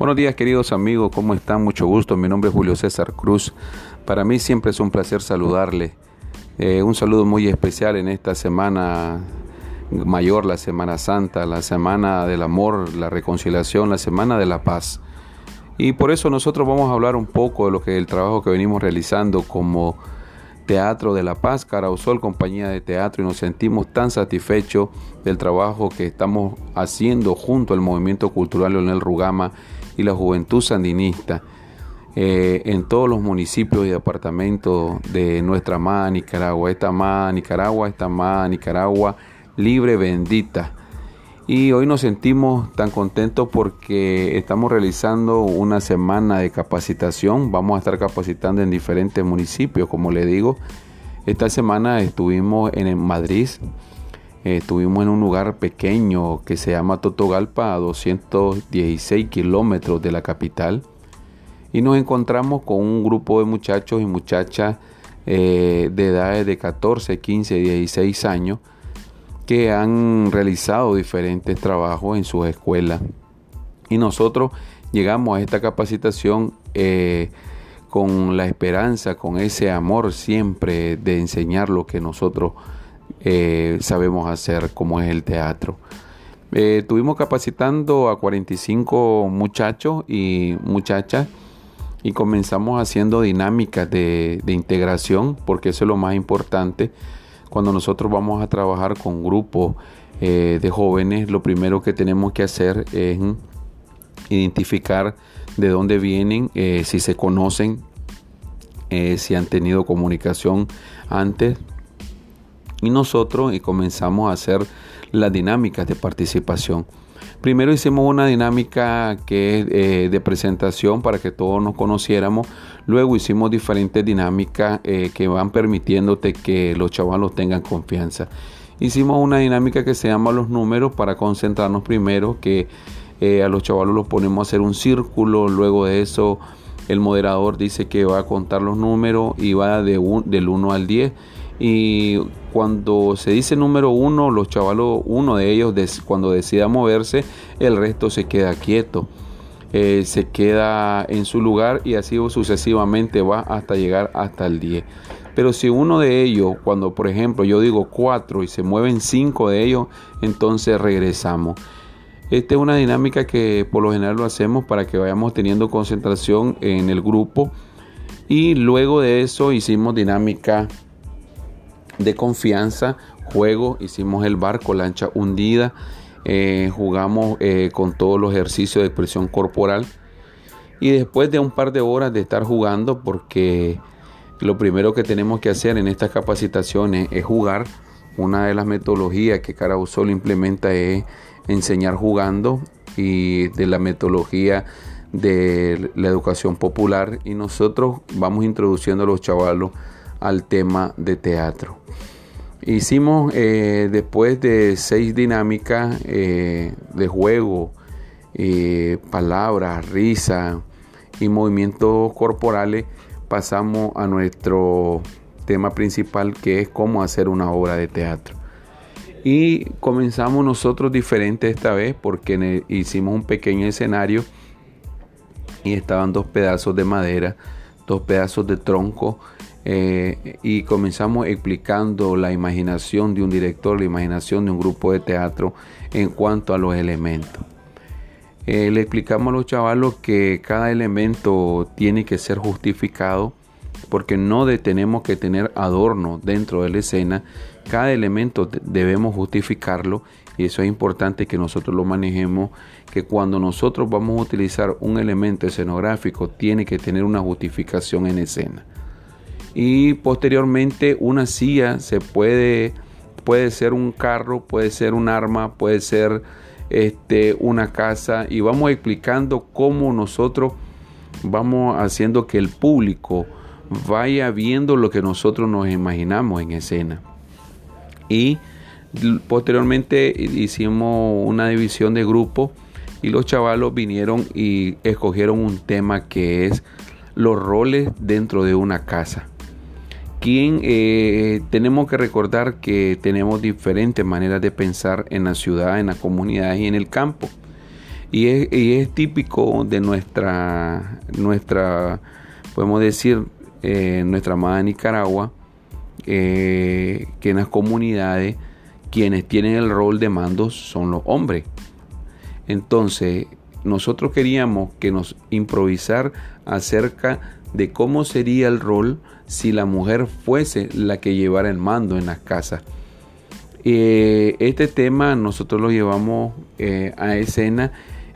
Buenos días queridos amigos, ¿cómo están? Mucho gusto, mi nombre es Julio César Cruz. Para mí siempre es un placer saludarle. Eh, un saludo muy especial en esta semana mayor, la Semana Santa, la Semana del Amor, la Reconciliación, la Semana de la Paz. Y por eso nosotros vamos a hablar un poco de lo que el trabajo que venimos realizando como Teatro de la Paz, Carausol, compañía de teatro, y nos sentimos tan satisfechos del trabajo que estamos haciendo junto al Movimiento Cultural Leonel Rugama y la Juventud Sandinista eh, en todos los municipios y departamentos de nuestra amada Nicaragua. Esta amada Nicaragua, esta amada Nicaragua libre, bendita. Y hoy nos sentimos tan contentos porque estamos realizando una semana de capacitación. Vamos a estar capacitando en diferentes municipios, como le digo. Esta semana estuvimos en Madrid, Estuvimos en un lugar pequeño que se llama Totogalpa, a 216 kilómetros de la capital. Y nos encontramos con un grupo de muchachos y muchachas eh, de edades de 14, 15, 16 años que han realizado diferentes trabajos en sus escuelas. Y nosotros llegamos a esta capacitación eh, con la esperanza, con ese amor siempre de enseñar lo que nosotros eh, sabemos hacer, como es el teatro. Eh, estuvimos capacitando a 45 muchachos y muchachas y comenzamos haciendo dinámicas de, integración, porque eso es lo más importante. Cuando nosotros vamos a trabajar con grupos eh, de jóvenes, lo primero que tenemos que hacer es identificar de dónde vienen, si se conocen, si han tenido comunicación antes, y nosotros y comenzamos a hacer las dinámicas de participación. Primero hicimos una dinámica que es eh, de presentación para que todos nos conociéramos. Luego hicimos diferentes dinámicas eh, que van permitiéndote que los chavalos tengan confianza. Hicimos una dinámica que se llama los números para concentrarnos primero, que eh, a los chavalos los ponemos a hacer un círculo. Luego de eso el moderador dice que va a contar los números y va de del 1 al 10 y cuando se dice número uno, los chavalos, uno de ellos cuando decida moverse, el resto se queda quieto. Eh, se queda en su lugar y así sucesivamente va hasta llegar hasta el 10. Pero si uno de ellos, cuando por ejemplo yo digo 4 y se mueven 5 de ellos, entonces regresamos. Esta es una dinámica que por lo general lo hacemos para que vayamos teniendo concentración en el grupo. Y luego de eso hicimos dinámica de confianza, juego, hicimos el barco, lancha hundida, eh, jugamos eh, con todos los ejercicios de expresión corporal. Y después de un par de horas de estar jugando, porque lo primero que tenemos que hacer en estas capacitaciones es jugar, una de las metodologías que Carausol implementa es enseñar jugando y de la metodología de la educación popular. Y nosotros vamos introduciendo a los chavalos al tema de teatro. Hicimos eh, después de seis dinámicas eh, de juego, eh, palabras, risa y movimientos corporales, pasamos a nuestro tema principal que es cómo hacer una obra de teatro. Y comenzamos nosotros diferente esta vez porque hicimos un pequeño escenario y estaban dos pedazos de madera, dos pedazos de tronco eh, y comenzamos explicando la imaginación de un director, la imaginación de un grupo de teatro en cuanto a los elementos. Eh, le explicamos a los chavalos que cada elemento tiene que ser justificado porque no tenemos que tener adorno dentro de la escena, cada elemento debemos justificarlo y eso es importante que nosotros lo manejemos, que cuando nosotros vamos a utilizar un elemento escenográfico tiene que tener una justificación en escena y posteriormente una silla se puede puede ser un carro, puede ser un arma, puede ser este, una casa y vamos explicando cómo nosotros vamos haciendo que el público vaya viendo lo que nosotros nos imaginamos en escena. Y posteriormente hicimos una división de grupos y los chavalos vinieron y escogieron un tema que es los roles dentro de una casa quien eh, tenemos que recordar que tenemos diferentes maneras de pensar en la ciudad, en la comunidad y en el campo. Y es, típico de nuestra, nuestra podemos decir, eh, nuestra amada Nicaragua, eh, que en las comunidades quienes tienen el rol de mando son los hombres. Entonces, nosotros queríamos que nos improvisar acerca de cómo sería el rol si la mujer fuese la que llevara el mando en las casas. Eh, este tema nosotros lo llevamos a escena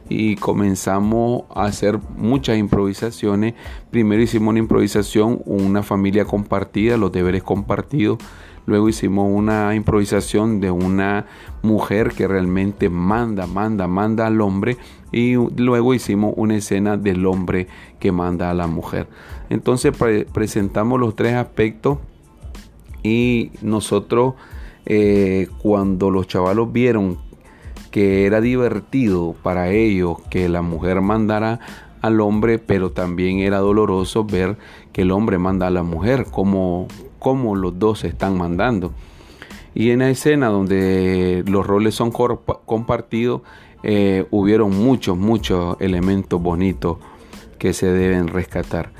y comenzamos a hacer muchas improvisaciones. Primero hicimos una improvisación, una familia compartida, los deberes compartidos. Luego hicimos una improvisación de una mujer que realmente manda, manda, manda al hombre. Y luego hicimos una escena del hombre que manda a la mujer. Entonces presentamos los tres aspectos y nosotros eh, cuando los chavalos vieron que era divertido para ellos que la mujer mandara al hombre, pero también era doloroso ver que el hombre manda a la mujer, como, como los dos se están mandando. Y en la escena donde los roles son compartidos, eh, hubieron muchos, muchos elementos bonitos que se deben rescatar.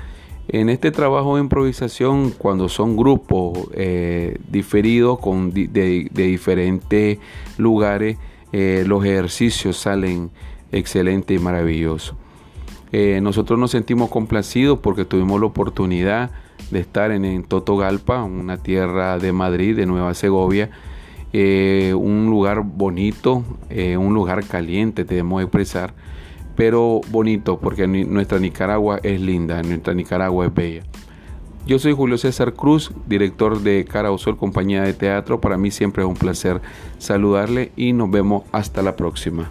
En este trabajo de improvisación, cuando son grupos eh, diferidos de diferentes lugares, eh, los ejercicios salen excelentes y maravillosos. Eh, nosotros nos sentimos complacidos porque tuvimos la oportunidad de estar en, Totogalpa, una tierra de Madrid, de Nueva Segovia, eh, un lugar bonito, un lugar caliente, debemos expresar, pero bonito porque nuestra Nicaragua es linda, nuestra Nicaragua es bella. Yo soy Julio César Cruz, director de Cara o Sol, compañía de teatro. Para mí siempre es un placer saludarle y nos vemos hasta la próxima.